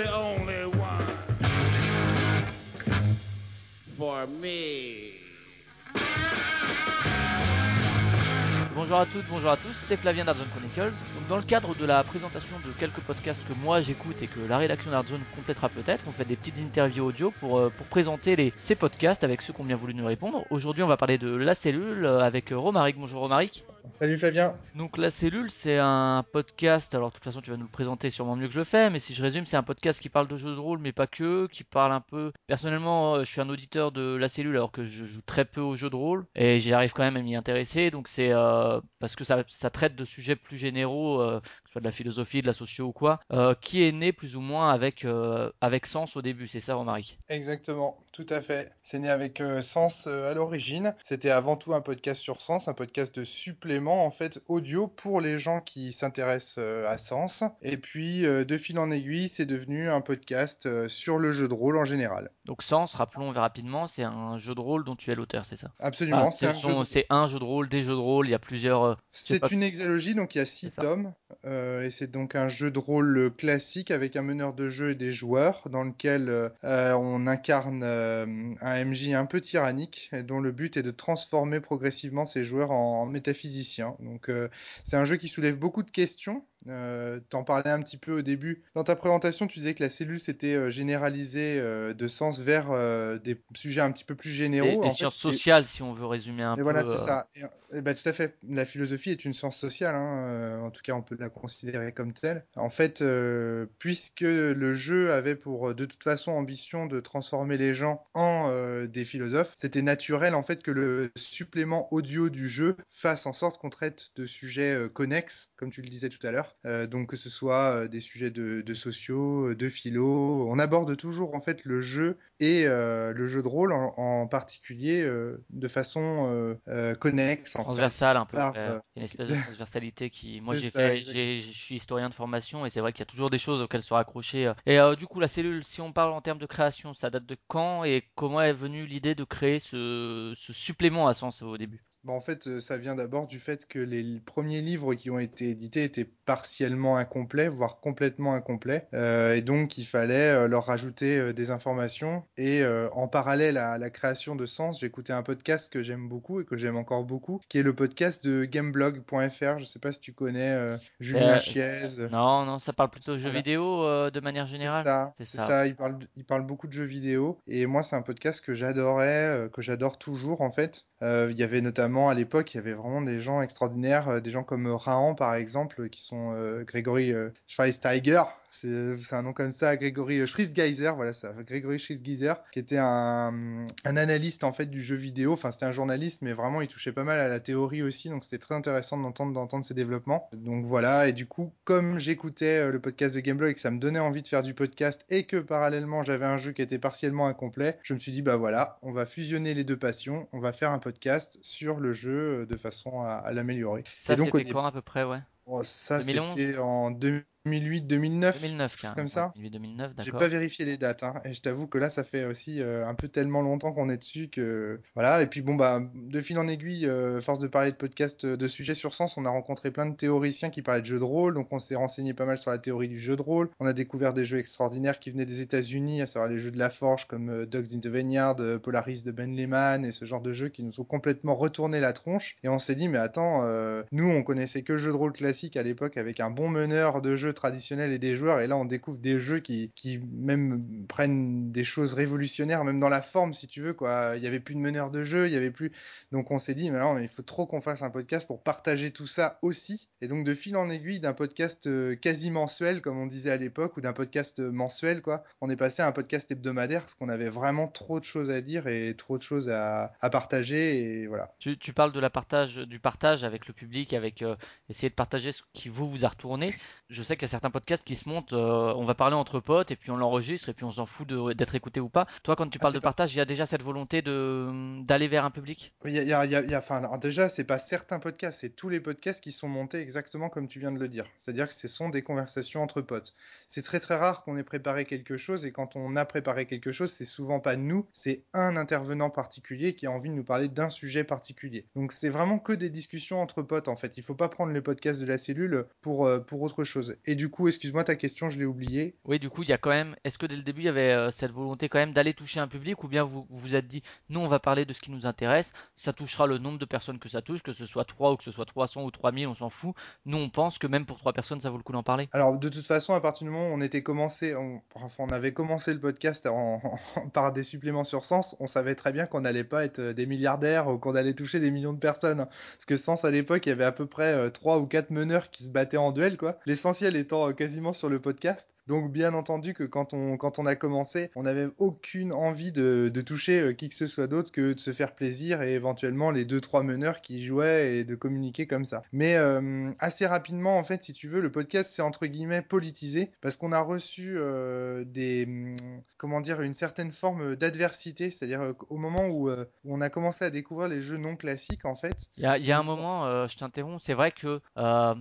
Radio One. You're the only one for me. Bonjour à toutes, bonjour à tous, c'est Flavien d'Artzone Chronicles. Donc dans le cadre de la présentation de quelques podcasts que moi j'écoute et que la rédaction d'Artzone complétera peut-être, on fait des petites interviews audio pour, euh, pour présenter les, ces podcasts avec ceux qui ont bien voulu nous répondre. Aujourd'hui on va parler de La Cellule euh, avec euh, Romaric. Bonjour Romaric. Salut Flavien. Donc La Cellule c'est un podcast, alors de toute façon tu vas nous le présenter sûrement mieux que je le fais, mais si je résume c'est un podcast qui parle de jeux de rôle mais pas que, qui parle un peu... Personnellement je suis un auditeur de La Cellule alors que je joue très peu aux jeux de rôle et j'arrive quand même à m'y intéresser, donc c'est... Euh, parce que ça, ça, traite de sujets plus généraux, euh, soit de la philosophie, de la socio ou quoi, euh, qui est né plus ou moins avec, euh, avec Sens au début, c'est ça Romaric? Exactement, tout à fait. C'est né avec euh, Sens à l'origine. C'était avant tout un podcast sur Sens, un podcast de supplément en fait audio pour les gens qui s'intéressent à Sens. Et puis de fil en aiguille, c'est devenu un podcast sur le jeu de rôle en général. Donc Sens, rappelons rapidement, c'est un jeu de rôle dont tu es l'auteur, c'est ça? Absolument, ah, c'est un, jeu... un jeu de rôle, des jeux de rôle, il y a plusieurs c'est une hexalogie, donc il y a six tomes, euh, et c'est donc un jeu de rôle classique avec un meneur de jeu et des joueurs, dans lequel euh, on incarne euh, un MJ un peu tyrannique, dont le but est de transformer progressivement ses joueurs en, en métaphysiciens. Donc euh, c'est un jeu qui soulève beaucoup de questions, euh, T'en parlais un petit peu au début. Dans ta présentation, tu disais que la cellule s'était euh, généralisée euh, de sens vers euh, des sujets un petit peu plus généraux. Des, des sciences sociales, si on veut résumer un et peu. Voilà, c'est ça. Et, et bah, tout à fait. La philosophie est une science sociale. Hein. en tout cas, on peut la considérer comme telle. En fait, puisque le jeu avait pour de toute façon ambition de transformer les gens en des philosophes, c'était naturel en fait que le supplément audio du jeu fasse en sorte qu'on traite de sujets connexes, comme tu le disais tout à l'heure. Euh, donc que ce soit euh, des sujets de, de, sociaux, de philo, on aborde toujours en fait le jeu et euh, le jeu de rôle en, en particulier de façon connexe, en transversale fait, un peu. Par, il y a une espèce de transversalité qui, moi je suis historien de formation et c'est vrai qu'il y a toujours des choses auxquelles se raccrocher. Et du coup la cellule, si on parle en termes de création, ça date de quand et comment est venue l'idée de créer ce, ce supplément à sens au début? Bon, en fait, ça vient d'abord du fait que les premiers livres qui ont été édités étaient partiellement incomplets, voire complètement incomplets, euh, et donc il fallait euh, leur rajouter euh, des informations. Et euh, en parallèle à la création de Sens, écouté un podcast que j'aime beaucoup et que j'aime encore beaucoup, qui est le podcast de gameblog.fr. Je sais pas si tu connais euh, Julien Chiez. Non, non, ça parle plutôt de jeux vidéo de manière générale? C'est ça, c'est ça. ça. Il parle, il parle beaucoup de jeux vidéo. Et moi, c'est un podcast que j'adorais, que j'adore toujours en fait. Il y avait notamment à l'époque, il y avait vraiment des gens extraordinaires, euh, des gens comme Rahan par exemple, qui sont euh, Grégory euh, Schweinsteiger, c'est un nom comme ça, Grégory Schriesgeiser, voilà ça, Grégory qui était un, un analyste en fait du jeu vidéo, enfin c'était un journaliste, mais vraiment il touchait pas mal à la théorie aussi, donc c'était très intéressant d'entendre d'entendre ses développements. Donc voilà, et du coup, comme j'écoutais le podcast de Gameblog et que ça me donnait envie de faire du podcast et que parallèlement j'avais un jeu qui était partiellement incomplet, je me suis dit bah voilà, on va fusionner les deux passions, on va faire un podcast sur le jeu de façon à, à l'améliorer. Ça c'était quand à peu près, ouais? Oh, ça c'était en 2000 2008, 2009, 2009 comme ça. 2008, 2009, J'ai pas vérifié les dates, hein, et je t'avoue que là, ça fait aussi euh, un peu tellement longtemps qu'on est dessus que voilà. Et puis bon bah, de fil en aiguille, euh, force de parler de podcast euh, de sujets sur sens, on a rencontré plein de théoriciens qui parlaient de jeux de rôle, donc on s'est renseigné pas mal sur la théorie du jeu de rôle. On a découvert des jeux extraordinaires qui venaient des États-Unis, à savoir les jeux de la Forge comme euh, Dogs in the Vineyard, Polaris de Ben Lehman et ce genre de jeux qui nous ont complètement retourné la tronche. Et on s'est dit mais attends, nous on connaissait que le jeu de rôle classique à l'époque avec un bon meneur de jeux traditionnel et des joueurs et là on découvre des jeux qui, qui même prennent des choses révolutionnaires même dans la forme si tu veux quoi. Il y avait plus de meneur de jeu il y avait plus donc on s'est dit maintenant il faut trop qu'on fasse un podcast pour partager tout ça aussi et donc de fil en aiguille d'un podcast quasi mensuel comme on disait à l'époque ou d'un podcast mensuel quoi on est passé à un podcast hebdomadaire parce qu'on avait vraiment trop de choses à dire et trop de choses à, à partager et voilà. Tu, tu parles de la partage du partage avec le public avec euh, essayer de partager ce qui vous vous a retourné je sais qu'il y a certains podcasts qui se montent, euh, on va parler entre potes et puis on l'enregistre et puis on s'en fout d'être écouté ou pas. Toi, quand tu parles ah, de partage, il y a déjà cette volonté d'aller vers un public? Il y a, y a, y a, enfin, déjà, c'est pas certains podcasts, c'est tous les podcasts qui sont montés exactement comme tu viens de le dire. C'est-à-dire que ce sont des conversations entre potes. C'est très très rare qu'on ait préparé quelque chose et quand on a préparé quelque chose, c'est souvent pas nous, c'est un intervenant particulier qui a envie de nous parler d'un sujet particulier. Donc c'est vraiment que des discussions entre potes en fait. Il faut pas prendre le podcast de la cellule pour, euh, pour autre chose. Et du coup, excuse-moi ta question, je l'ai oubliée. Oui, du coup, il y a quand même. Est-ce que dès le début, il y avait euh, cette volonté quand même d'aller toucher un public, ou bien vous vous êtes dit, nous, on va parler de ce qui nous intéresse, ça touchera le nombre de personnes que ça touche, que ce soit 3 ou que ce soit 300 ou 3000, on s'en fout. Nous, on pense que même pour 3 personnes, ça vaut le coup d'en parler. Alors, de toute façon, à partir du moment où on était commencé, on, enfin, on avait commencé le podcast en, par des suppléments sur Sens, on savait très bien qu'on n'allait pas être des milliardaires ou qu'on allait toucher des millions de personnes. Parce que Sens, à l'époque, il y avait à peu près euh, 3 ou 4 meneurs qui se battaient en duel, quoi. L'essentiel étant euh, quasiment sur le podcast. Donc, bien entendu que quand on, quand on a commencé, on n'avait aucune envie de, de toucher euh, qui que ce soit d'autre que de se faire plaisir et éventuellement les 2-3 meneurs qui jouaient et de communiquer comme ça. Mais euh, assez rapidement, en fait, si tu veux, le podcast s'est entre guillemets politisé parce qu'on a reçu des, hum, comment dire, une certaine forme d'adversité. C'est-à-dire au moment où, on a commencé à découvrir les jeux non classiques, en fait, Il y a, un moment, je t'interromps, c'est vrai que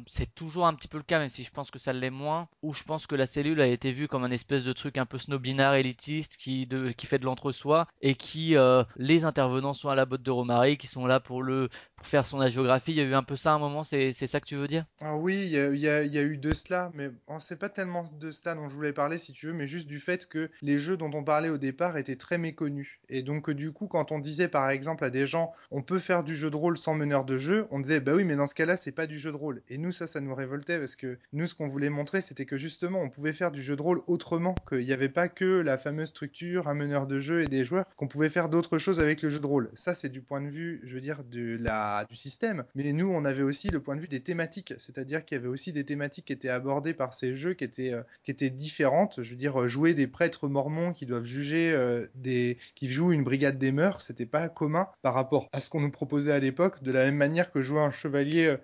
c'est toujours un petit peu le cas, même si je pense que ça l'est moins, où je pense que la cellule a été vue comme un espèce de truc un peu snobinard élitiste qui, qui fait de l'entre-soi et qui, euh, les intervenants sont à la botte de Romary, qui sont là pour le, faire son agiographie. Il y a eu un peu ça à un moment, c'est, ça que tu veux dire? Ah oui, il y y y a eu de cela, mais bon, c'est pas tellement de cela dont je voulais parler, si tu veux, mais juste du fait que les jeux dont on parlait au départ étaient très méconnus. Et donc, euh, du coup, quand on disait par exemple à des gens, on peut faire du jeu de rôle sans meneur de jeu, on disait, bah oui, mais dans ce cas-là, c'est pas du jeu de rôle. Et nous, ça, ça nous révoltait parce que nous, ce qu'on voulait montrer, c'était que justement, on pouvait faire du jeu de rôle autrement, qu'il n'y avait pas que la fameuse structure, un meneur de jeu et des joueurs, qu'on pouvait faire d'autres choses avec le jeu de rôle. Ça, c'est du point de vue, je veux dire, de la, du système. Mais nous, on avait aussi le point de vue des thématiques, c'est-à-dire qu'il y avait aussi des thématiques qui étaient abordées par ces jeux qui étaient, euh, qui étaient différentes. Je veux dire, euh, jouer des prêtres mormons qui doivent juger euh, des, qui jouent une brigade des mœurs, c'était pas commun par rapport à ce qu'on nous proposait à l'époque. De la même manière que jouer un chevalier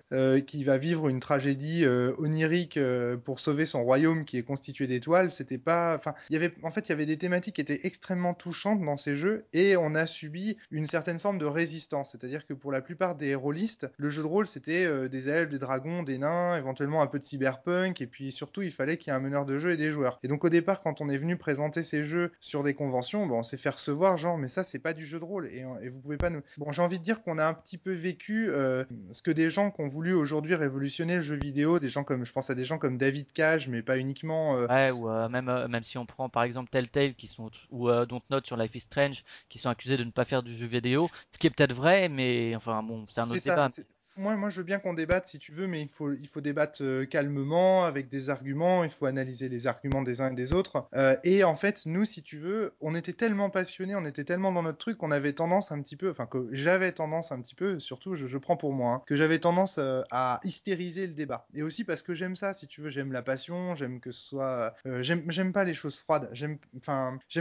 qui va vivre une tragédie onirique pour sauver son royaume qui est constitué d'étoiles, c'était pas, enfin, il y avait, en fait, il y avait des thématiques qui étaient extrêmement touchantes dans ces jeux et on a subi une certaine forme de résistance. C'est-à-dire que pour la plupart des rôlistes, le jeu de rôle c'était euh, des elfes, des dragons, des nains, éventuellement un peu de cyberpunk et puis surtout il fallait qu'il y ait un meneur de jeu et des joueurs. Et donc au départ, quand on est venu présenter ces jeux sur des conventions, bon, on s'est fait recevoir genre, mais ça c'est pas du jeu de rôle et, et vous pouvez pas nous. Bon, j'ai envie de dire qu'on a un petit peu vécu euh, ce que des gens qui ont voulu aujourd'hui révolutionner le jeu vidéo, des gens comme, je pense à des gens comme David Cage, mais pas uniquement. euh, Ouais, ou même, même si on prend par exemple Telltale qui sont, ou Dontnod sur Life is Strange qui sont accusés de ne pas faire du jeu vidéo, ce qui est peut-être vrai, mais enfin bon, c'est un autre Moi, moi, je veux bien qu'on débatte si tu veux, mais il faut, il faut débattre euh, calmement, avec des arguments. Il faut analyser les arguments des uns et des autres. Euh, et en fait, nous, si tu veux, on était tellement passionnés, on était tellement dans notre truc qu'on avait tendance un petit peu, enfin que j'avais tendance un petit peu, surtout, je, je prends pour moi, hein, que j'avais tendance euh, à hystériser le débat. Et aussi parce que j'aime ça, si tu veux, j'aime la passion, j'aime que ce soit, euh, j'aime, pas les choses froides. J'aime,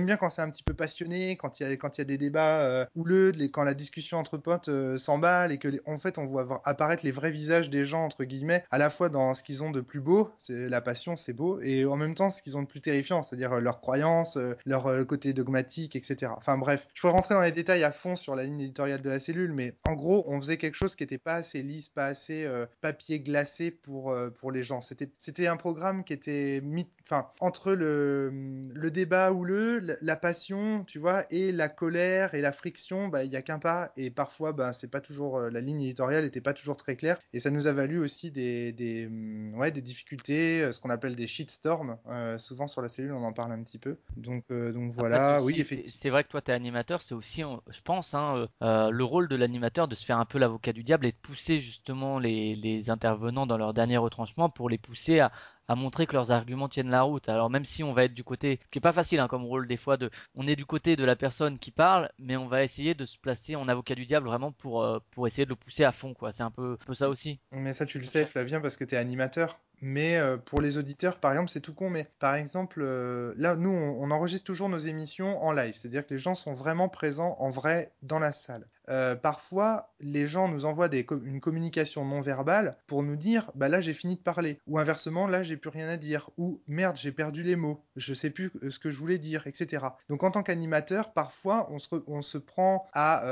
bien quand c'est un petit peu passionné, quand il y a, quand y a des débats houleux, les- quand la discussion entre potes s'emballe et que, en fait, on voit apparaître les vrais visages des gens entre guillemets, à la fois dans ce qu'ils ont de plus beau, c'est la passion, c'est beau, et en même temps ce qu'ils ont de plus terrifiant, c'est-à-dire euh, leurs croyances, euh, leur euh, côté dogmatique, etc. Enfin bref, je pourrais rentrer dans les détails à fond sur la ligne éditoriale de la cellule, mais en gros, on faisait quelque chose qui n'était pas assez lisse, pas assez papier glacé pour pour les gens. C'était un programme qui était mis, enfin entre le le débat houleux, la, passion, tu vois, et la colère et la friction, bah il y a qu'un pas, et parfois bah c'est pas toujours la ligne éditoriale était pas toujours très claire, et ça nous a valu aussi des des hum, ouais des difficultés, euh, ce qu'on appelle des shitstorms. Euh, souvent sur la cellule, on en parle un petit peu. Donc euh, donc voilà, oui effectivement. c'est vrai que toi t'es animateur, c'est aussi, je pense, hein, euh, le rôle de l'animateur de se faire un peu l'avocat du diable et de pousser justement les, les intervenants dans leur dernier retranchement pour les pousser à, à montrer que leurs arguments tiennent la route. Alors même si on va être du côté, ce qui est pas facile hein, comme rôle des fois, de, on est du côté de la personne qui parle, mais on va essayer de se placer en avocat du diable vraiment pour, euh, pour essayer de le pousser à fond, quoi. C'est un peu, un peu ça aussi. Mais ça, tu le sais, Flavien, parce que tu es animateur. Mais euh, pour les auditeurs, par exemple, c'est tout con, mais par exemple, euh, là, nous, on, enregistre toujours nos émissions en live, c'est-à-dire que les gens sont vraiment présents en vrai dans la salle. Euh, parfois, les gens nous envoient une communication non verbale pour nous dire, bah là, j'ai fini de parler, ou inversement, là, j'ai plus rien à dire, ou merde, j'ai perdu les mots, je sais plus ce que je voulais dire, etc. Donc, en tant qu'animateur, parfois, on se, on se prend à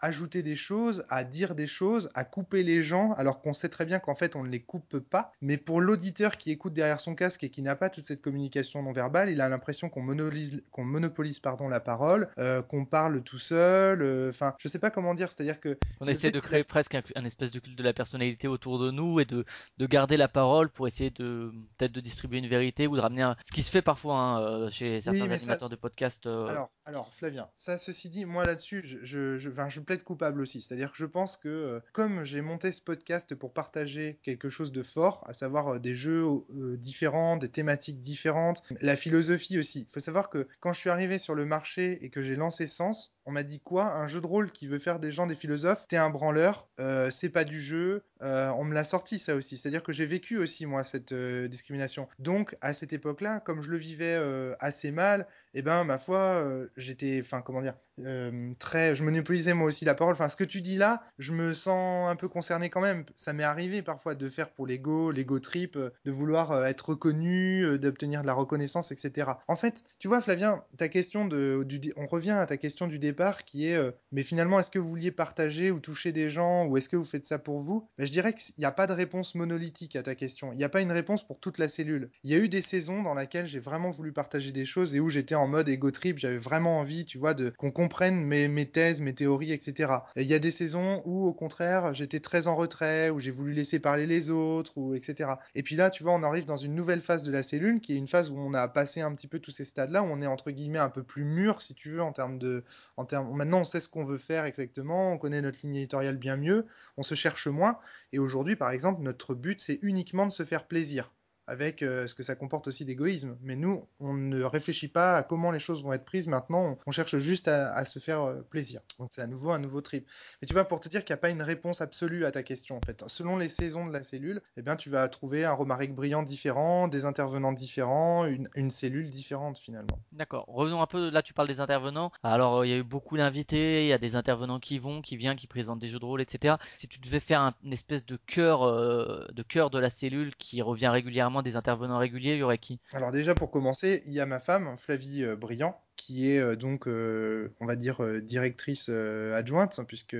ajouter des choses, à dire des choses, à couper les gens, alors qu'on sait très bien qu'en fait, on ne les coupe pas, mais pour l'auditeur qui écoute derrière son casque et qui n'a pas toute cette communication non verbale, il a l'impression qu'on monopolise, qu'on monopolise pardon la parole, euh, qu'on parle tout seul. euh, Enfin, je sais pas comment dire. C'est-à-dire que On essaie de créer presque un, un espèce de culte de la personnalité autour de nous et de, de garder la parole pour essayer de peut-être de distribuer une vérité ou de ramener un... ce qui se fait parfois hein, euh, chez certains ça, animateurs de podcast. euh, Alors, alors, Flavien, ça, ceci dit, moi là-dessus, je, je, je, enfin, je plaide coupable aussi. C'est-à-dire que je pense que, euh, comme j'ai monté ce podcast pour partager quelque chose de fort, à savoir euh, des jeux euh, différents, des thématiques différentes, la philosophie aussi. Il faut savoir que quand je suis arrivé sur le marché et que j'ai lancé Sens, on m'a dit quoi Un jeu de rôle qui veut faire des gens des philosophes, t'es un branleur, euh, c'est pas du jeu. On me l'a sorti ça aussi. C'est-à-dire que j'ai vécu aussi, moi, cette discrimination. Donc, à cette époque-là, comme je le vivais assez mal, eh ben ma foi euh, j'étais enfin comment dire euh, très je monopolisais moi aussi la parole. Enfin ce que tu dis là je me sens un peu concerné quand même. Ça m'est arrivé parfois de faire pour l'ego l'ego trip euh, de vouloir être reconnu d'obtenir de la reconnaissance etc en fait tu vois Flavien ta question de du, on revient à ta question du départ qui est mais finalement est-ce que vous vouliez partager ou toucher des gens ou est-ce que vous faites ça pour vous? Mais je dirais qu'il n'y a pas de réponse monolithique à ta question. Il n'y a pas une réponse pour toute la cellule. Il y a eu des saisons dans lesquelles j'ai vraiment voulu partager des choses et où j'étais en mode ego trip, j'avais vraiment envie, tu vois, de qu'on comprenne mes, thèses, mes théories, etc. Et il y a des saisons où, au contraire, j'étais très en retrait, où j'ai voulu laisser parler les autres, ou etc. Et puis là, tu vois, on arrive dans une nouvelle phase de la cellule, qui est une phase où on a passé un petit peu tous ces stades-là, où on est entre guillemets un peu plus mûr, si tu veux, en termes de, en termes, maintenant on sait ce qu'on veut faire exactement, on connaît notre ligne éditoriale bien mieux, on se cherche moins. Et aujourd'hui, par exemple, notre but, c'est uniquement de se faire plaisir avec euh, ce que ça comporte aussi d'égoïsme. Mais nous, on ne réfléchit pas à comment les choses vont être prises maintenant, on, cherche juste à, se faire euh, plaisir. Donc c'est à nouveau un nouveau trip. Mais tu vois, pour te dire qu'il n'y a pas une réponse absolue à ta question, en fait. Selon les saisons de la cellule, eh bien, tu vas trouver un Romaric brillant différent, des intervenants différents, une, cellule différente finalement. D'accord. Revenons un peu, là tu parles des intervenants. Alors euh, il y a eu beaucoup d'invités, il y a des intervenants qui vont, qui viennent, qui présentent des jeux de rôle, etc. Si tu devais faire un, une espèce de cœur, de cœur de la cellule qui revient régulièrement, des intervenants réguliers, il y aurait qui? Alors déjà pour commencer, il y a ma femme, Flavie euh, Briand, qui est euh, donc, euh, on va dire, directrice adjointe, puisque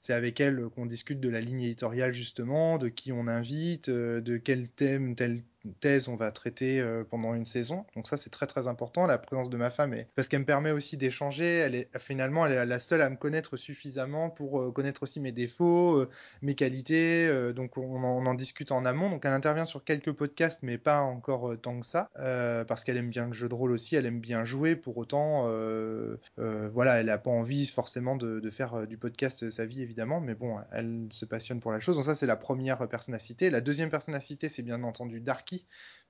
c'est avec elle qu'on discute de la ligne éditoriale justement, de qui on invite, de quel thème, telle thèse on va traiter euh, pendant une saison. Donc ça c'est très très important, la présence de ma femme, est... parce qu'elle me permet aussi d'échanger. Elle est finalement elle est la seule à me connaître suffisamment pour euh, connaître aussi mes défauts, euh, mes qualités. donc on en, discute en amont. Donc elle intervient sur quelques podcasts, mais pas encore tant que ça, parce qu'elle aime bien le jeu de rôle aussi, elle aime bien jouer. Pour autant, voilà, elle a pas envie forcément de, de faire du podcast sa vie évidemment, mais bon, elle se passionne pour la chose. Donc ça c'est la première personne à citer. La deuxième personne à citer, c'est bien entendu Darky,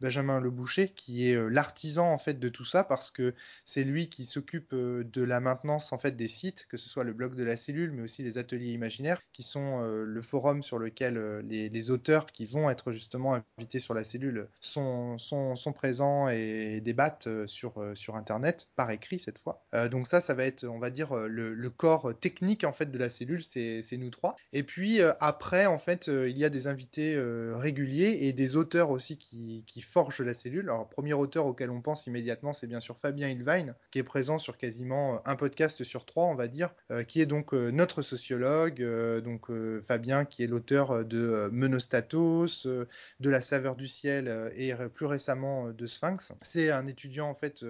Benjamin Le Boucher, qui est euh, l'artisan en fait de tout ça, parce que c'est lui qui s'occupe euh, de la maintenance en fait des sites, que ce soit le blog de la cellule, mais aussi les ateliers imaginaires, qui sont euh, le forum sur lequel les, auteurs qui vont être justement invités sur la cellule sont, présents et débattent sur, Internet, par écrit cette fois. Donc ça, ça va être, on va dire, le, le corps technique en fait de la cellule, c'est nous trois. Et puis après, en fait, il y a des invités réguliers et des auteurs aussi qui, qui forgent la cellule. Alors, premier auteur auquel on pense immédiatement, c'est bien sûr Fabien Ilvain, qui est présent sur quasiment euh, un podcast sur trois, on va dire, euh, qui est donc euh, notre sociologue. donc Fabien, qui est l'auteur de Menostatos, de La saveur du ciel et plus récemment de Sphinx. C'est un étudiant en fait,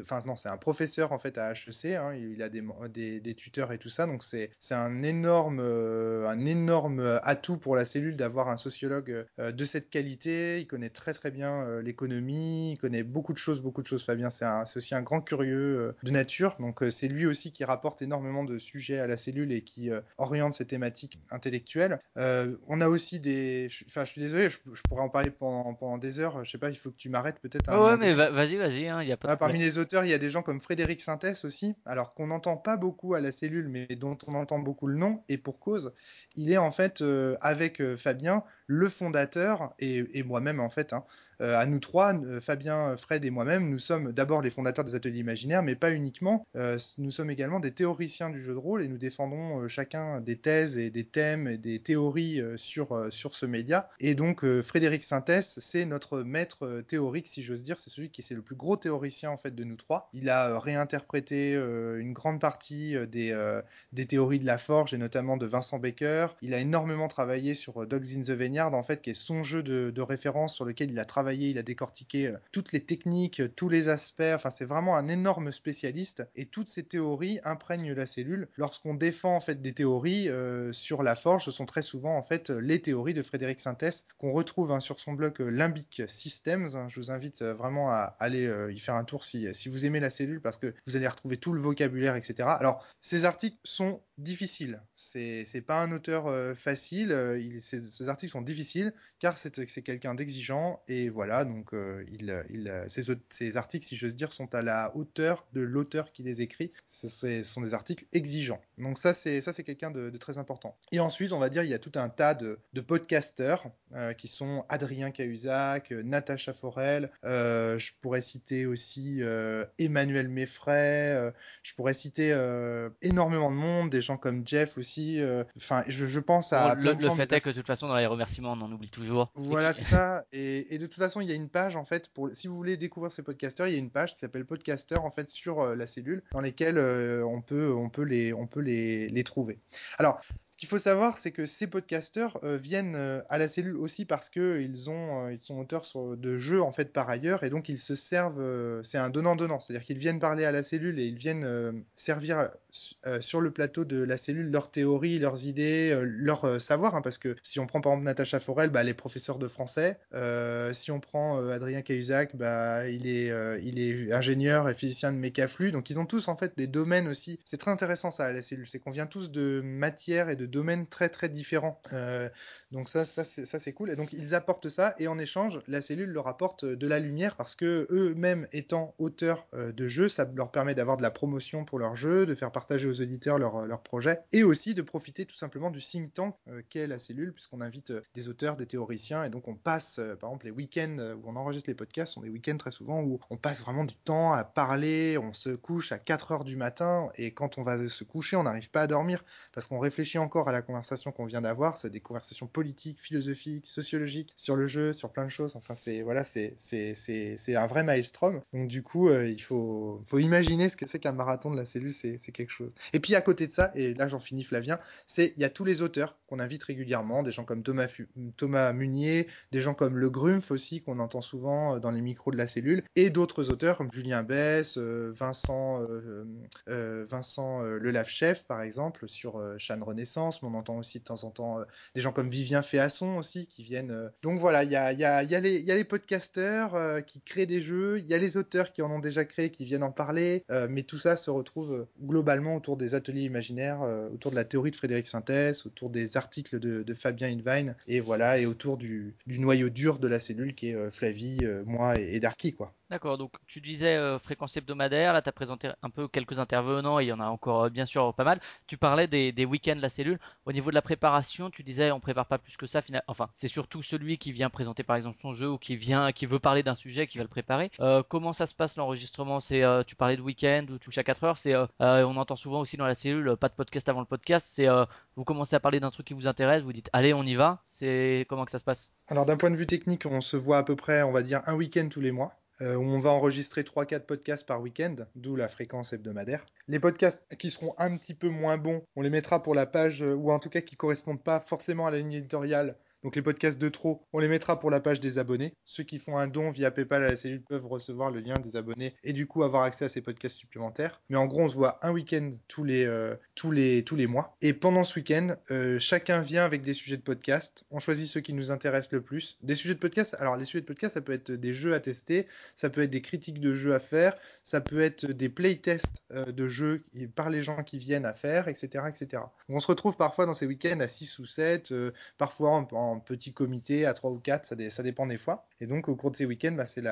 enfin non, c'est un professeur en fait à HEC. hein, il a des, tuteurs et tout ça, donc c'est un énorme un énorme atout pour la cellule d'avoir un sociologue de cette qualité. Il connaît très très bien euh, l'économie, il connaît beaucoup de choses, beaucoup de choses. Fabien, c'est aussi un grand curieux euh, de nature, donc euh, c'est lui aussi qui rapporte énormément de sujets à la cellule et qui oriente ces thématiques intellectuelles. Euh, on a aussi des, enfin je suis désolé, je, je pourrais en parler pendant, pendant des heures. Je sais pas, il faut que tu m'arrêtes peut-être. un Ouais, mais vas-y, vas-y, hein, a pas Ah, parmi les auteurs, il y a des gens comme Frédéric Sintès aussi, alors qu'on n'entend pas beaucoup à la cellule, mais dont on entend beaucoup le nom, et pour cause. Il est en fait, euh, avec Fabien, le fondateur, et, et moi-même en, fait. Hein. Euh, à nous trois, euh, Fabien, Fred et moi-même, nous sommes d'abord les fondateurs des ateliers imaginaires, mais pas uniquement. Euh, nous sommes également des théoriciens du jeu de rôle et nous défendons chacun des thèses et des thèmes et des théories sur, sur ce média. Et donc Frédéric Sintès, c'est notre maître théorique, si j'ose dire. C'est celui qui est le plus gros théoricien en fait de nous trois. Il a réinterprété une grande partie des, des théories de la forge et notamment de Vincent Baker. Il a énormément travaillé sur Dogs in the Vineyard en fait, qui est son jeu de, de référence sur lequel il a travaillé, il a décortiqué euh, toutes les techniques, euh, tous les aspects. Enfin, c'est vraiment un énorme spécialiste. Et toutes ces théories imprègnent la cellule. Lorsqu'on défend en fait des théories euh, sur la forge, ce sont très souvent en fait les théories de Frédéric Sintès qu'on retrouve hein, sur son blog Limbic Systems. hein. Je vous invite vraiment à aller y faire un tour si, si vous aimez la cellule parce que vous allez retrouver tout le vocabulaire, etc. Alors, ces articles sont difficiles. C'est pas un auteur facile. il- ces, ces articles sont difficiles car c'est quelqu'un d'exigeant et voilà. Donc, euh, il, il, euh, ces, articles, si j'ose dire, sont à la hauteur de l'auteur qui les écrit. Ce, sont des articles exigeants. Donc ça, c'est ça, c'est quelqu'un de, de très important. Et ensuite, on va dire, il y a tout un tas de, de podcasteurs euh, qui sont Adrien Cahuzac, euh, Natacha Forel. euh, je pourrais citer aussi euh, Emmanuel Meffray. euh, je pourrais citer euh, énormément de monde, des gens comme Jeff aussi. euh, Enfin, je, je pense à Bon, le, fait de- est que de toute façon, dans les remerciements, on en oublie toujours. voilà, ça. Et, et de toute façon, il y a une page en fait pour si vous voulez découvrir ces podcasteurs, il y a une page qui s'appelle Podcaster en fait sur euh, la cellule dans lesquelles euh, on peut on peut les on peut les, les trouver. Alors, ce qu'il faut savoir, c'est que ces podcasteurs euh, viennent à la cellule aussi parce que ils ont ils sont auteurs de jeux en fait par ailleurs et donc ils se servent. c'est un donnant donnant, c'est-à-dire qu'ils viennent parler à la cellule et ils viennent servir sur le plateau de la cellule leurs théories, leurs idées, leur savoir. hein, parce que si on prend par exemple Natacha Forel, bah, elle est de français. Si prend euh, Adrien Cahuzac, bah, il est euh, il est ingénieur et physicien de mécaflux. Donc ils ont tous en fait des domaines aussi. C'est très intéressant ça la cellule, c'est qu'on vient tous de matières et de domaines très très différents. Euh, donc ça ça c'est cool. Et donc ils apportent ça et en échange la cellule leur apporte de la lumière parce que eux-mêmes étant auteurs de jeux, ça leur permet d'avoir de la promotion pour leur jeu, de faire partager aux auditeurs leur leur projet et aussi de profiter tout simplement du think tank qu'est la cellule puisqu'on invite des auteurs, des théoriciens et donc on passe par exemple les week-ends euh, où on enregistre les podcasts sont des week-ends très souvent où on passe vraiment du temps à parler, on se couche à 4 heures du matin et quand on va se coucher on n'arrive pas à dormir parce qu'on réfléchit encore à la conversation qu'on vient d'avoir, c'est des conversations politiques, philosophiques, sociologiques sur le jeu, sur plein de choses. Enfin c'est voilà, un vrai maelstrom. Donc du coup, euh, il faut imaginer ce que c'est qu'un marathon de la cellule, c'est quelque chose. Et puis à côté de ça, et là j'en finis Flavien, c'est il y a tous les auteurs qu'on invite régulièrement, des gens comme Thomas Thomas Munier, des gens comme Le Grumpf aussi qu'on entend souvent euh, dans les micros de la cellule et d'autres auteurs comme Julien Bess, euh, Vincent euh, Vincent Le Lave-Chef par exemple sur euh, Chan Renaissance, mais on entend aussi de temps en temps des gens comme Vivien Féasson aussi qui viennent. Donc voilà, il y a, les- y podcasteurs qui créent des jeux, il y a les auteurs qui en ont déjà créé, qui viennent en parler, mais tout ça se retrouve globalement autour des ateliers imaginaires, autour de la théorie de Frédéric Sintès, autour des articles de, de Fabien Invine, et voilà, et autour du, du noyau dur de la cellule qui euh, Flavie, euh, moi et, et Darky, quoi. D'accord, donc tu disais euh, fréquence hebdomadaire, là tu as présenté un peu quelques intervenants, il y en a encore euh, bien sûr pas mal. Tu parlais des, week-ends de la cellule. Au niveau de la préparation, tu disais on prépare pas plus que ça. Enfin, c'est surtout celui qui vient présenter par exemple son jeu ou qui vient, qui veut parler d'un sujet, qui va le préparer. Euh, comment ça se passe l'enregistrement? C'est tu parlais de week-end ou touche à 4 heures. C'est on entend souvent aussi dans la cellule pas de podcast avant le podcast. C'est vous commencez à parler d'un truc qui vous intéresse, vous dites allez on y va. C'est comment que ça se passe? Alors d'un point de vue technique, on se voit à peu près, on va dire, un week-end tous les mois. Euh, où on va enregistrer 3-4 podcasts par week-end, d'où la fréquence hebdomadaire. Les podcasts qui seront un petit peu moins bons, on les mettra pour la page, euh, ou en tout cas qui correspondent pas forcément à la ligne éditoriale. Donc les podcasts de trop, on les mettra pour la page des abonnés. Ceux qui font un don via PayPal à la cellule peuvent recevoir le lien des abonnés et du coup avoir accès à ces podcasts supplémentaires. Mais en gros, on se voit un week-end tous les euh, mois. Et pendant ce week-end, euh, chacun vient avec des sujets de podcast. On choisit ceux qui nous intéressent le plus. Des sujets de podcast. Alors les sujets de podcast, ça peut être des jeux à tester, ça peut être des critiques de jeux à faire, ça peut être des playtests euh, de jeux par les gens qui viennent à faire, etc., etc. On se retrouve parfois dans ces week-ends à 6 ou 7, euh, parfois en petit comité à 3 ou 4, ça, ça dépend des fois. Et donc au cours de ces week-ends, bah, c'est le,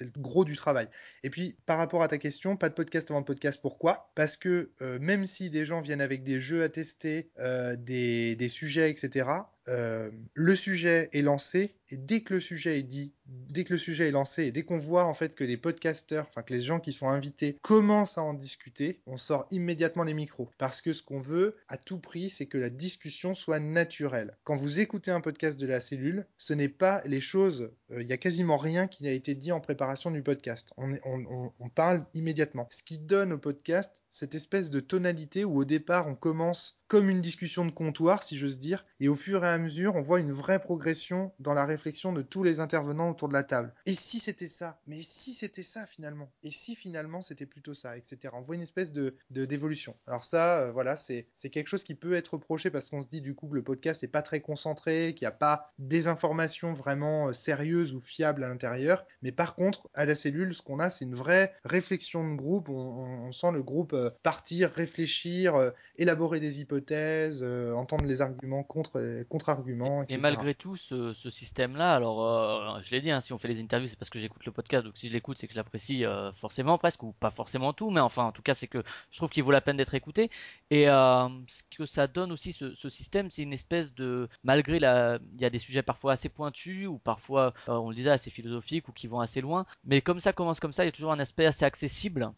le gros du travail. Et puis par rapport à ta question, pas de podcast avant le podcast, pourquoi? Parce que euh, même si des gens viennent avec des jeux à tester, euh, des, des sujets, etc., euh, le sujet est lancé et dès que le sujet est dit, dès que le sujet est lancé et dès qu'on voit en fait que les podcasteurs, enfin que les gens qui sont invités commencent à en discuter, on sort immédiatement les micros parce que ce qu'on veut à tout prix, c'est que la discussion soit naturelle. Quand vous écoutez un podcast de la cellule, ce n'est pas les choses, euh, il y a quasiment rien qui n'a été dit en préparation du podcast. On parle immédiatement. Ce qui donne au podcast cette espèce de tonalité où au départ on commence comme une discussion de comptoir, si j'ose dire, et au fur et à mesure, on voit une vraie progression dans la réflexion de tous les intervenants autour de la table. Et si c'était ça? Mais si c'était ça finalement? Et si finalement c'était plutôt ça, etc. On voit une espèce de d'évolution. Alors ça, euh, voilà, c'est quelque chose qui peut être reproché parce qu'on se dit du coup que le podcast n'est pas très concentré, qu'il n'y a pas des informations vraiment euh, sérieuses ou fiables à l'intérieur. Mais par contre, à la cellule, ce qu'on a, c'est une vraie réflexion de groupe. On, sent le groupe euh, partir, réfléchir, élaborer des hypothèses, euh, entendre les arguments contre contre-arguments, Et malgré tout, ce, ce système-là, alors euh, je l'ai dit, hein, si on fait les interviews, c'est parce que j'écoute le podcast, donc si je l'écoute, c'est que je l'apprécie euh, forcément presque, ou pas forcément tout, mais enfin, en tout cas, c'est que je trouve qu'il vaut la peine d'être écouté. Et ce que ça donne aussi, ce, ce système, c'est une espèce de, malgré la, il y a des sujets parfois assez pointus, ou parfois, on le disait, assez philosophiques, ou qui vont assez loin, mais comme ça commence comme ça, il y a toujours un aspect assez accessible,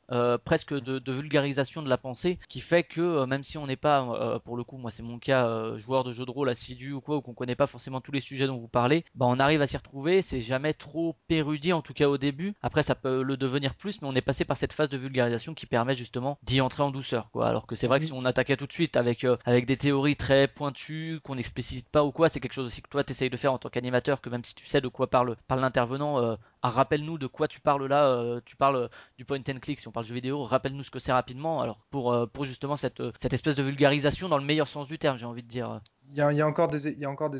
presque de, de vulgarisation de la pensée, qui fait que même si on n'est pas, euh, pour le coup, moi c'est mon cas, euh, joueur de jeux de rôle assidu ou quoi, ou qu'on connaît pas forcément tous les sujets dont vous parlez, bah on arrive à s'y retrouver, c'est jamais trop érudit en tout cas au début. Après ça peut le devenir plus, mais on est passé par cette phase de vulgarisation qui permet justement d'y entrer en douceur, quoi. Alors que c'est vrai que si on attaquait tout de suite avec euh, avec des théories très pointues qu'on n'explicite pas ou quoi, c'est quelque chose aussi que toi t'essayes de faire en tant qu'animateur, que même si tu sais de quoi parle parle l'intervenant, ah, rappelle-nous de quoi tu parles là, tu parles du point and click si on parle jeu vidéo, rappelle-nous ce que c'est rapidement. Alors pour pour justement cette cette espèce de vulgarisation dans le meilleur sens du terme, j'ai envie de dire. Il y a, encore des,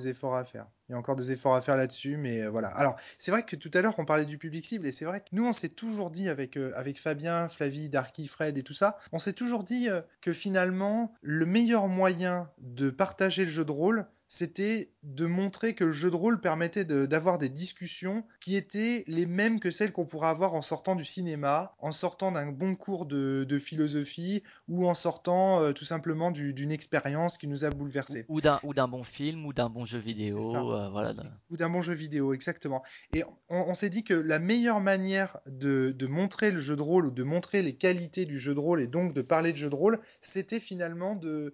efforts à faire. Il y a encore des efforts à faire là-dessus, mais euh, voilà. Alors, c'est vrai que tout à l'heure, on parlait du public cible, et c'est vrai que nous, on s'est toujours dit avec, euh, Fabien, Flavie, Darky, Fred et tout ça, on s'est toujours dit euh, que finalement, le meilleur moyen de partager le jeu de rôle, c'était de montrer que le jeu de rôle permettait de- d'avoir des discussions qui étaient les mêmes que celles qu'on pourrait avoir en sortant du cinéma, en sortant d'un bon cours de, de philosophie, ou en sortant euh, tout simplement du- d'une expérience qui nous a bouleversés. Ou d'un ou d'un bon film ou d'un bon jeu vidéo, euh, voilà. Ou d'un bon jeu vidéo, exactement. Et on, on s'est dit que la meilleure manière de, de montrer le jeu de rôle ou de montrer les qualités du jeu de rôle et donc de parler de jeu de rôle, c'était finalement de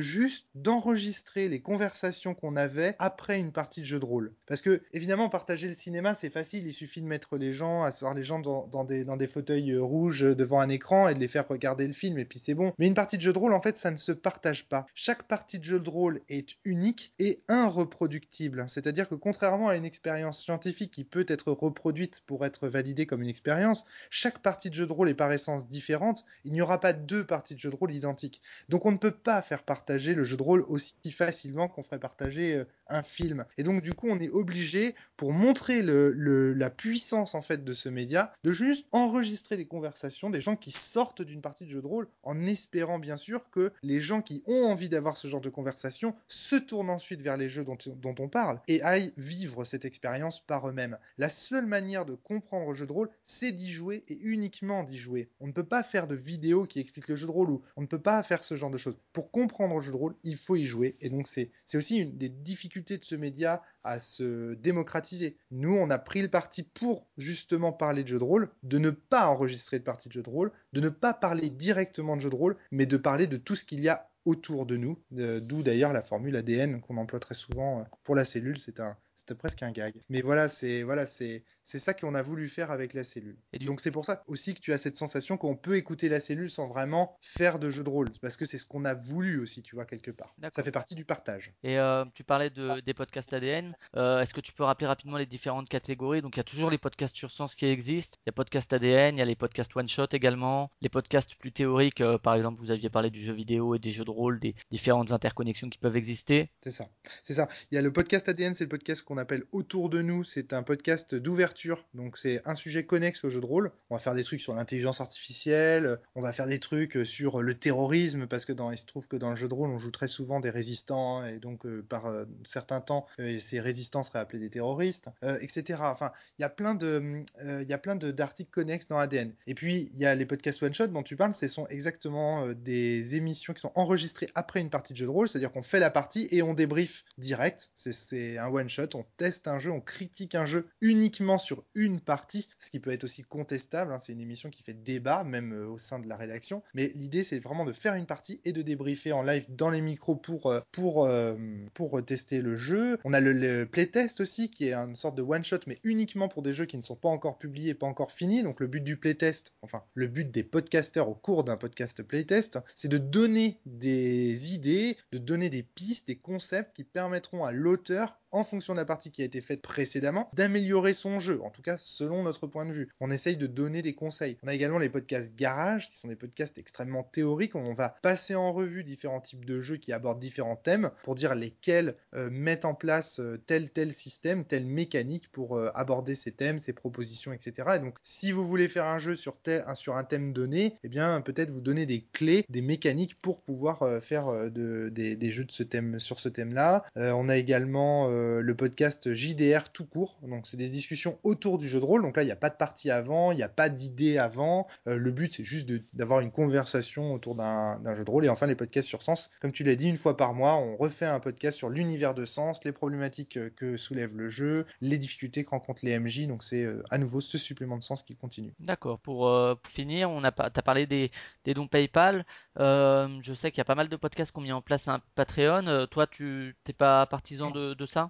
juste d'enregistrer les conversations qu'on avait après une partie de jeu de rôle. Parce que, évidemment, partager le cinéma, c'est facile, il suffit de mettre les gens, asseoir les gens dans, des, dans des fauteuils euh, rouges devant un écran et de les faire regarder le film, et puis c'est bon. Mais une partie de jeu de rôle, en fait, ça ne se partage pas. Chaque partie de jeu de rôle est unique et irreproductible. C'est-à-dire que contrairement à une expérience scientifique qui peut être reproduite pour être validée comme une expérience, chaque partie de jeu de rôle est par essence différente. Il n'y aura pas deux parties de jeu de rôle identiques. Donc on ne peut pas faire partager le jeu de rôle aussi facilement qu'on ferait partager euh, film. Et donc du coup, on est obligé, pour montrer la puissance en fait de ce média, de juste enregistrer des conversations des gens qui sortent d'une partie de jeu de rôle, en espérant bien sûr que les gens qui ont envie d'avoir ce genre de conversation se tournent ensuite vers les jeux dont, dont on parle et aillent vivre cette expérience par eux-mêmes. La seule manière de comprendre le jeu de rôle, c'est d'y jouer et uniquement d'y jouer. On ne peut pas faire de vidéos qui expliquent le jeu de rôle ou on ne peut pas faire ce genre de choses. Pour comprendre le jeu de rôle, il faut y jouer et donc c'est aussi une des difficultés de ce média à se démocratiser. Nous, on a pris le parti pour justement parler de jeux de rôle, de ne pas enregistrer de partie de jeux de rôle, de ne pas parler directement de jeux de rôle, mais de parler de tout ce qu'il y a autour de nous, de- d'où d'ailleurs la formule ADN qu'on emploie très souvent euh, pour la cellule, c'est un, c'était presque un gag. Mais voilà, c'est voilà, c'est c'est ça qu'on a voulu faire avec la cellule. Et du- Donc c'est pour ça aussi que tu as cette sensation qu'on peut écouter la cellule sans vraiment faire de jeu de rôle, parce que c'est ce qu'on a voulu aussi, tu vois quelque part. Ça fait partie du partage. Et euh, tu parlais de, des podcasts ADN. Euh, Est-ce que tu peux rappeler rapidement les différentes catégories? Donc il y a toujours les podcasts sur sens qui existent. Il y a podcasts ADN, il y a les podcasts one shot également, les podcasts plus théoriques. euh, par exemple, vous aviez parlé du jeu vidéo et des jeux de rôle, des différentes interconnexions qui peuvent exister. C'est ça. C'est ça. Il y a le podcast ADN, c'est le podcast qu'on appelle Autour de nous. C'est un podcast d'ouverture. Donc, c'est un sujet connexe au jeu de rôle. On va faire des trucs sur l'intelligence artificielle. On va faire des trucs sur le terrorisme parce que dans, il se trouve que dans le jeu de rôle, on joue très souvent des résistants et donc euh, par euh, certains temps, euh, ces résistants seraient appelés des terroristes, etc. Enfin, il y a plein de, il y a plein d'articles connexes dans ADN. Et puis, il y a les podcasts one shot dont tu parles. Ce sont exactement des émissions qui sont enregistrées après une partie de jeu de rôle. C'est-à-dire qu'on fait la partie et on débrief direct. C'est un one shot. On teste un jeu, on critique un jeu uniquement sur une partie, ce qui peut être aussi contestable. Hein. C'est une émission qui fait débat, même au sein de la rédaction. Mais l'idée, c'est vraiment de faire une partie et de débriefer en live dans les micros pour, pour, pour tester le jeu. On a le, playtest aussi, qui est une sorte de one shot, mais uniquement pour des jeux qui ne sont pas encore publiés, pas encore finis. Donc le but du playtest, enfin le but des podcasters au cours d'un podcast playtest, c'est de donner des idées, de donner des pistes, des concepts qui permettront à l'auteur en fonction de la partie qui a été faite précédemment, d'améliorer son jeu, en tout cas selon notre point de vue. On essaye de donner des conseils. On a également les podcasts garage, qui sont des podcasts extrêmement théoriques, où on va passer en revue différents types de jeux qui abordent différents thèmes, pour dire lesquels euh, mettent en place euh, tel tel système, telle mécanique pour euh, aborder ces thèmes, ces propositions, etc. Et donc si vous voulez faire un jeu sur, sur un thème donné, eh bien peut-être vous donner des clés, des mécaniques pour pouvoir faire de, des, des, jeux de ce thème, sur ce thème-là. on a également euh, le podcast JDR tout court. Donc c'est des discussions autour du jeu de rôle. Donc là, il n'y a pas de partie avant, il n'y a pas d'idée avant. Euh, le but, c'est juste d'avoir une conversation autour d'un jeu de rôle. Et enfin, les podcasts sur Sens. Comme tu l'as dit, une fois par mois, on refait un podcast sur l'univers de Sens, les problématiques euh, que soulève le jeu, les difficultés que rencontrent les MJ. Donc c'est à nouveau ce supplément de sens qui continue. D'accord. Pour, finir, on a as parlé des, des dons PayPal. je sais qu'il y a pas mal de podcasts qui ont mis en place un Patreon. toi, tu n'es pas partisan de, de ça?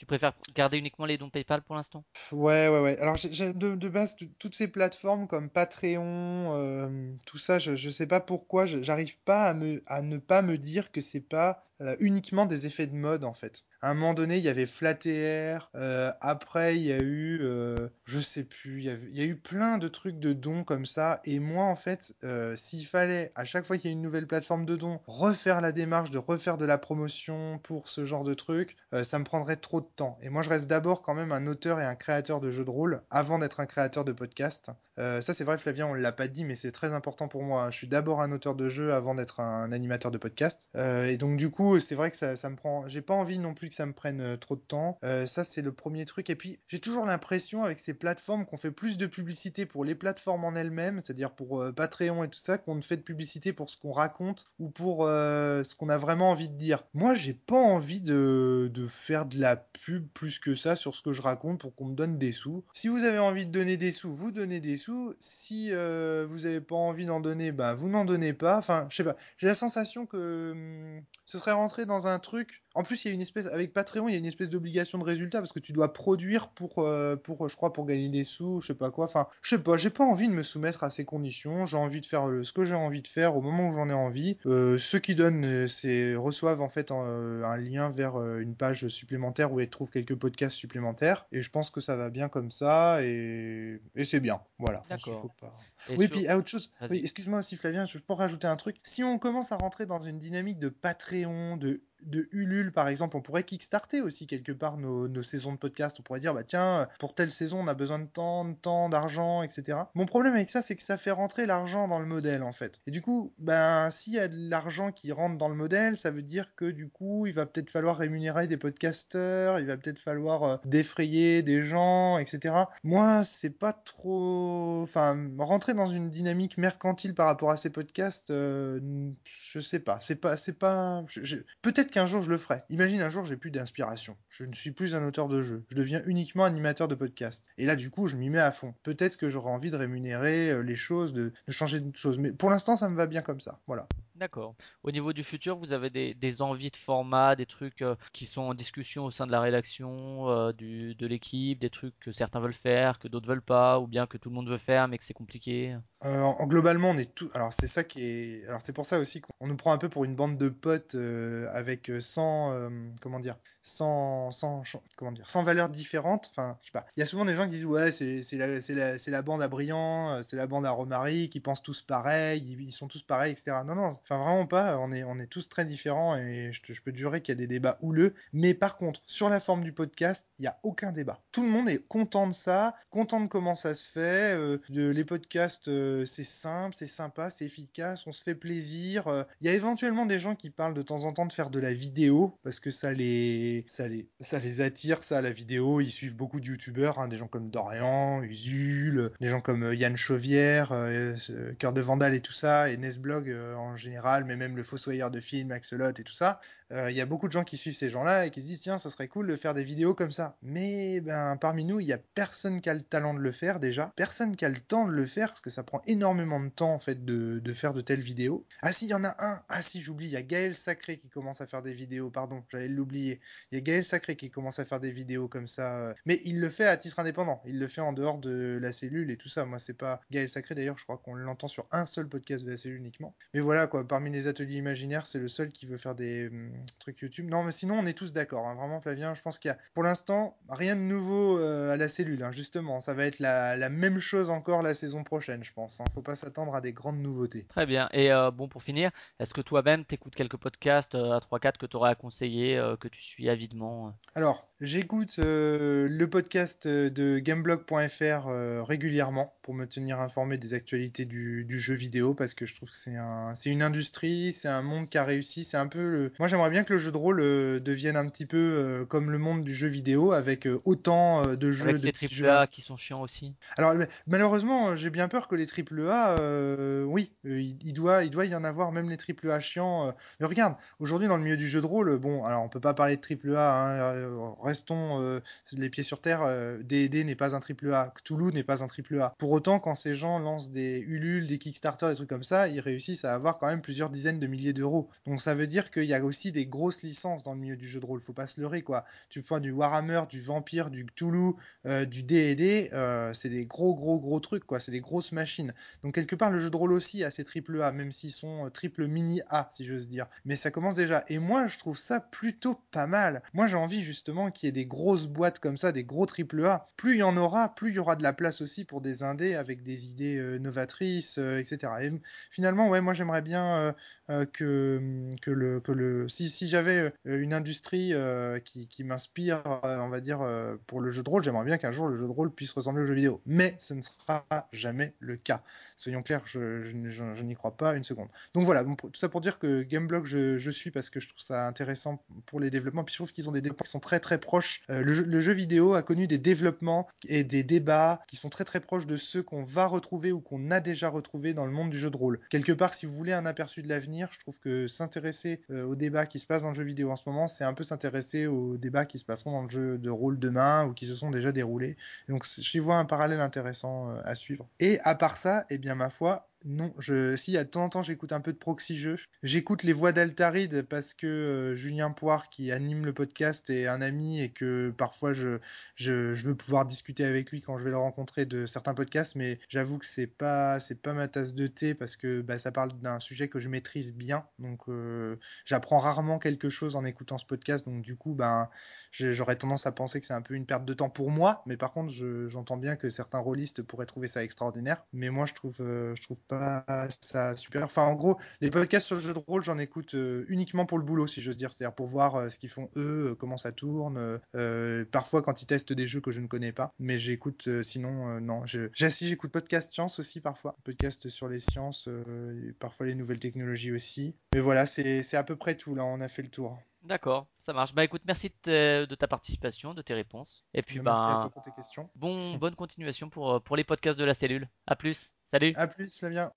tu préfères garder uniquement les dons PayPal pour l'instant? Ouais, ouais, ouais. Alors, de, base, toutes ces plateformes comme Patreon, euh, tout ça, je, sais pas pourquoi, j'arrive pas à, me, ne pas me dire que c'est pas euh, uniquement des effets de mode en fait. À un moment donné, il y avait Flatter, euh, après il y a eu, euh, je sais plus, il y, a eu plein de trucs de dons comme ça. Et moi en fait, s'il fallait à chaque fois qu'il y a une nouvelle plateforme de dons, refaire la démarche de refaire de la promotion pour ce genre de trucs, ça me prendrait trop de temps. Et moi je reste d'abord quand même un auteur et un créateur de jeux de rôle avant d'être un créateur de podcast. ça c'est vrai Flavien, on l'a pas dit, mais c'est très important pour moi. Je suis d'abord un auteur de jeu avant d'être un animateur de podcast. et donc du coup c'est vrai que ça, me prend. J'ai pas envie non plus que ça me prenne euh, trop de temps. Euh, ça, c'est le premier truc. Et puis, j'ai toujours l'impression avec ces plateformes qu'on fait plus de publicité pour les plateformes en elles-mêmes, c'est-à-dire pour euh, Patreon et tout ça, qu'on ne fait de publicité pour ce qu'on raconte ou pour ce qu'on a vraiment envie de dire. Moi, j'ai pas envie de, de faire de la plus que ça sur ce que je raconte pour qu'on me donne des sous. Si vous avez envie de donner des sous, vous donnez des sous. Si vous avez pas envie d'en donner, bah vous n'en donnez pas. Enfin, je sais pas. J'ai la sensation que hum, ce serait rentré dans un truc. En plus, il y a une espèce avec Patreon, il y a une espèce d'obligation de résultat parce que tu dois produire pour euh, pour je crois pour gagner des sous, je sais pas quoi. Enfin, je sais pas, j'ai pas envie de me soumettre à ces conditions. J'ai envie de faire ce que j'ai envie de faire au moment où j'en ai envie. Euh, ceux qui donnent euh, c'est reçoivent en fait un, lien vers une page supplémentaire où ils trouvent quelques podcasts supplémentaires et je pense que ça va bien comme ça et, et c'est bien. Voilà. D'accord. Oui, puis à autre chose. Oui, excuse-moi aussi Flavien, je peux rajouter un truc. Si on commence à rentrer dans une dynamique de Patreon, de de Ulule par exemple, on pourrait kickstarter aussi quelque part nos, saisons de podcast. On pourrait dire bah tiens, pour telle saison on a besoin de temps, de temps, d'argent, etc. Mon problème avec ça c'est que ça fait rentrer l'argent dans le modèle en fait. Et du coup, ben s'il y a de l'argent qui rentre dans le modèle, ça veut dire que du coup il va peut-être falloir rémunérer des podcasteurs, il va peut-être falloir euh, défrayer des gens, etc. Moi c'est pas trop, enfin rentrer dans une dynamique mercantile par rapport à ces podcasts, euh, je sais pas, c'est pas, c'est pas, peut-être qu'un jour je le ferai. Imagine un jour j'ai plus d'inspiration. Je ne suis plus un auteur de jeu. Je deviens uniquement animateur de podcast. Et là du coup je m'y mets à fond. Peut-être que j'aurai envie de rémunérer euh, les choses, de, changer de choses. Mais pour l'instant ça me va bien comme ça. Voilà. D'accord. Au niveau du futur, vous avez des, envies de format, des trucs euh, qui sont en discussion au sein de la rédaction, euh, du, de l'équipe, des trucs que certains veulent faire, que d'autres veulent pas, ou bien que tout le monde veut faire mais que c'est compliqué? Euh, en, Globalement, on est tout. Alors c'est ça qui est. Alors c'est pour ça aussi qu'on nous prend un peu pour une bande de potes avec 100 comment dire, sans sans comment dire, sans valeurs différentes. Enfin, je sais pas. Il y a souvent des gens qui disent ouais c'est la la, la bande à Briand, c'est la bande à Romary, qui pensent tous pareil, ils sont tous pareils, etc. Non non Enfin, vraiment pas. On est, on est tous très différents et je, peux te jurer qu'il y a des débats houleux. Mais par contre, sur la forme du podcast, il n'y a aucun débat. Tout le monde est content de ça, content de comment ça se fait. euh, de, les podcasts, euh, c'est simple, c'est sympa, c'est efficace, on se fait plaisir. euh. Il y a éventuellement des gens qui parlent de temps en temps de faire de la vidéo parce que ça les, ça les, ça les attire, ça, la vidéo. Ils suivent beaucoup de youtubeurs, hein, des gens comme Dorian, Usul, des gens comme Yann Chauvière, Cœur de Vandal et tout ça, et Nesblog en général, mais même le Fossoyeur de film, Axolot et tout ça. Euh, Il y a beaucoup de gens qui suivent ces gens-là et qui se disent tiens, ça serait cool de faire des vidéos comme ça. Mais ben parmi nous, il y a personne qui a le talent de le faire déjà, personne qui a le temps de le faire parce que ça prend énormément de temps en fait de, de faire de telles vidéos. Ah si, il y en a un. Ah si, j'oublie, il y a Gaël Sacré qui commence à faire des vidéos. Pardon, j'allais l'oublier. Il y a Gaël Sacré qui commence à faire des vidéos comme ça, euh, mais il le fait à titre indépendant. Il le fait en dehors de la cellule et tout ça. Moi, c'est pas Gaël Sacré d'ailleurs. Je crois qu'on l'entend sur un seul podcast de la cellule uniquement. Mais voilà quoi. Parmi les ateliers imaginaires, c'est le seul qui veut faire des trucs YouTube. Non, mais sinon, on est tous d'accord. hein. Vraiment, Flavien, je pense qu'il y a pour l'instant rien de nouveau euh, à la cellule. hein. Justement, ça va être la, la même chose encore la saison prochaine, je pense. hein. Faut pas s'attendre à des grandes nouveautés. Très bien. Et euh, bon, pour finir, est-ce que toi-même t'écoutes quelques podcasts euh, à 3-4 que tu aurais à conseiller, que tu suis avidement Alors, j'écoute euh, le podcast euh, de gameblog.fr euh, régulièrement pour me tenir informé des actualités du, du jeu vidéo parce que je trouve que c'est un, c'est une industrie, c'est un monde qui a réussi. C'est un peu le... Moi, j'aimerais bien que le jeu de rôle euh, devienne un petit peu comme le monde du jeu vidéo avec autant de jeux, Avec de petits triple A qui sont chiants aussi. alors malheureusement, j'ai bien peur que les triple A, oui, il, il doit, il doit y en avoir même les triple A chiants. Mais regarde, aujourd'hui dans le milieu du jeu de rôle, bon, alors on peut pas parler de triple A, hein, restons euh, les pieds sur terre. euh, D&D n'est pas un triple A, Cthulhu n'est pas un triple A. Pour autant, quand ces gens lancent des Ulule, des Kickstarter, des trucs comme ça, ils réussissent à avoir quand même plusieurs dizaines de milliers d'euros. Donc ça veut dire qu'il y a aussi des grosses licences dans le milieu du jeu de rôle. Faut pas se leurrer quoi. Tu prends du Warhammer, du Vampire, du Cthulhu, euh, du D&D, euh, c'est des gros gros gros trucs quoi, c'est des grosses machines. Donc quelque part le jeu de rôle aussi a ses triple A, même s'ils sont euh, triple mini A si j'ose dire. Mais ça commence déjà. Et moi je trouve ça plutôt pas mal. Moi j'ai envie justement qu'il y ait des grosses boîtes comme ça, des gros triple A. Plus il y en aura, plus il y aura de la place aussi pour des indés avec des idées euh, novatrices, euh, etc. Et finalement ouais moi j'aimerais bien euh, euh, que, que le que le si, si j'avais euh, une industrie euh, qui, m'inspire euh, on va dire euh, pour le jeu de rôle j'aimerais bien qu'un jour le jeu de rôle puisse ressembler au jeu vidéo mais ce ne sera jamais le cas soyons clairs je, je, n'y crois pas une seconde donc voilà tout ça pour dire que Gameblog je, je suis parce que je trouve ça intéressant pour les développements puis je trouve qu'ils ont des développements qui sont très très proches Euh, le, jeu, le jeu vidéo a connu des développements et des débats qui sont très très proches de ceux qu'on va retrouver ou qu'on a déjà retrouvé dans le monde du jeu de rôle. Quelque part si vous voulez un aperçu de l'avenir je trouve que s'intéresser euh, aux débats qui se passent dans le jeu vidéo en ce moment c'est un peu s'intéresser aux débats qui se passeront dans le jeu de rôle demain ou qui se sont déjà déroulés. Donc j'y vois un parallèle intéressant euh, à suivre. Et à part ça eh bien ma foi non, je, si, à temps en temps, j'écoute un peu de proxy jeu. J'écoute les voix d'Altaride parce que euh, Julien Poire, qui anime le podcast, est un ami et que parfois je, je, veux pouvoir discuter avec lui quand je vais le rencontrer de certains podcasts, mais j'avoue que c'est pas, c'est pas ma tasse de thé parce que bah, ça parle d'un sujet que je maîtrise bien. Donc, euh, j'apprends rarement quelque chose en écoutant ce podcast. Donc, du coup, ben, j'aurais tendance à penser que c'est un peu une perte de temps pour moi. Mais par contre, je- j'entends bien que certains rôlistes pourraient trouver ça extraordinaire. Mais moi, je trouve, euh, je trouve pas ça super. Enfin, en gros, les podcasts sur le jeu de rôle, j'en écoute euh, uniquement pour le boulot, si j'ose dire. C'est-à-dire pour voir euh, ce qu'ils font eux, euh, comment ça tourne. parfois, quand ils testent des jeux que je ne connais pas. Mais j'écoute, sinon, non. Si, j'écoute podcast science aussi parfois. Podcast sur les sciences, parfois les nouvelles technologies aussi. Mais voilà, c'est à peu près tout. Là, on a fait le tour. D'accord, ça marche. Bah écoute, merci de, ta participation, de tes réponses. Et puis Merci à bah toi pour tes questions. bon, bonne continuation pour, euh, pour les podcasts de la cellule. À plus. Salut. À plus, Flavien.